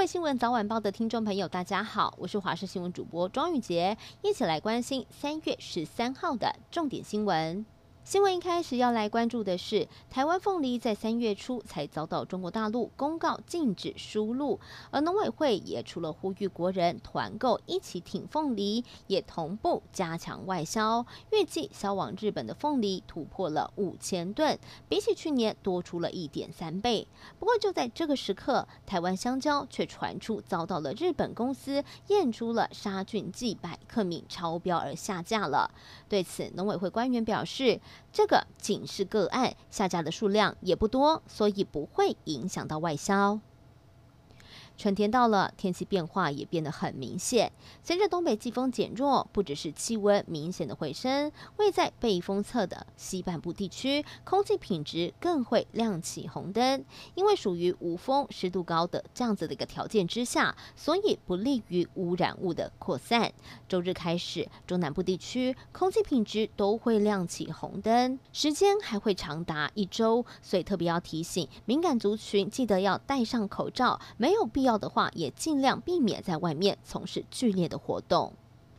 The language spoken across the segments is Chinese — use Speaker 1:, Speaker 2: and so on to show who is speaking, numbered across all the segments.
Speaker 1: 位新闻早晚报的听众朋友，大家好，我是华视新闻主播庄宇杰，一起来关心三月十三号的重点新闻。新闻一开始要来关注的是，台湾凤梨在三月初才遭到中国大陆公告禁止输入，而农委会也除了呼吁国人团购一起挺凤梨，也同步加强外销，预计销往日本的凤梨突破了五千吨，比起去年多出了一点三倍。不过就在这个时刻，台湾香蕉却传出遭到了日本公司验出了杀菌剂百克敏超标而下架了。对此，农委会官员表示。这个仅是个案，下架的数量也不多，所以不会影响到外销。春天到了，天气变化也变得很明显。随着东北季风减弱，不只是气温明显的回升，位在背风侧的西半部地区，空气品质更会亮起红灯。因为属于无风、湿度高的这样子的一个条件之下，所以不利于污染物的扩散。周日开始，中南部地区空气品质都会亮起红灯，时间还会长达一周，所以特别要提醒敏感族群，记得要戴上口罩，没有必要。要的话，也尽量避免在外面从事剧烈的活动。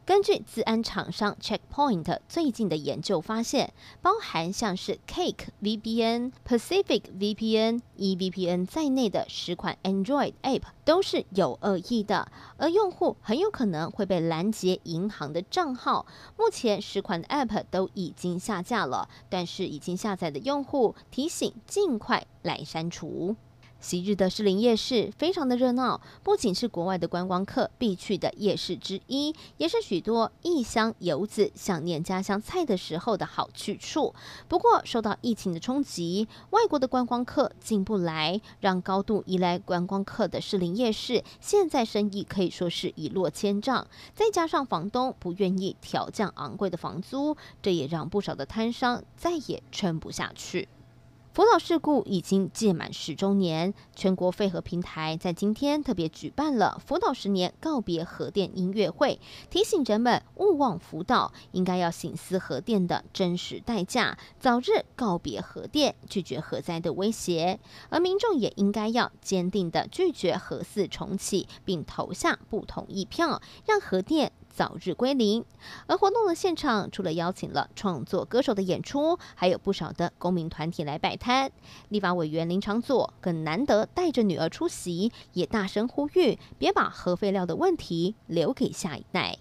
Speaker 1: 根据资安厂商 Checkpoint 最近的研究发现，包含像是 Cake VPN、Pacific VPN、eVPN 在内的十款 Android App 都是有恶意的，而用户很有可能会被拦截银行的账号。目前十款 App 都已经下架了，但是已经下载的用户提醒尽快来删除。昔日的士林夜市非常的热闹，不仅是国外的观光客必去的夜市之一，也是许多异乡游子想念家乡菜的时候的好去处。不过，受到疫情的冲击，外国的观光客进不来，让高度依赖观光客的士林夜市现在生意可以说是一落千丈。再加上房东不愿意调降昂贵的房租，这也让不少的摊商再也撑不下去。福岛事故已经届满十周年，全国废核平台在今天特别举办了福岛十年告别核电音乐会，提醒人们勿忘福岛，应该要醒思核电的真实代价，早日告别核电，拒绝核灾的威胁。而民众也应该要坚定的拒绝核四重启，并投下不同意票，让核电。早日归零。而活动的现场，除了邀请了创作歌手的演出，还有不少的公民团体来摆摊。立法委员林长佐更难得带着女儿出席，也大声呼吁，别把核废料的问题留给下一代。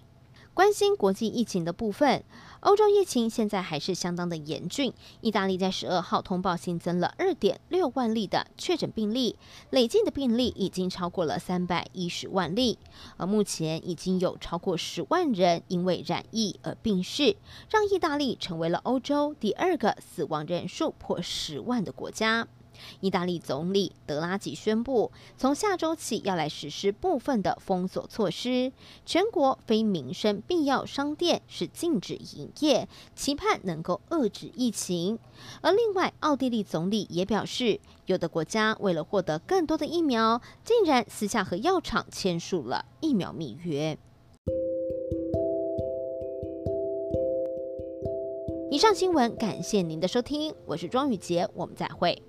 Speaker 1: 关心国际疫情的部分，欧洲疫情现在还是相当的严峻。意大利在十二号通报新增了二点六万例的确诊病例，累计的病例已经超过了三百一十万例，而目前已经有超过十万人因为染疫而病逝，让意大利成为了欧洲第二个死亡人数破十万的国家。意大利总理德拉吉宣布，从下周起要来实施部分的封锁措施，全国非民生必要商店是禁止营业，期盼能够遏制疫情。而另外，奥地利总理也表示，有的国家为了获得更多的疫苗，竟然私下和药厂签署了疫苗密约。以上新闻，感谢您的收听，我是庄宇杰，我们再会。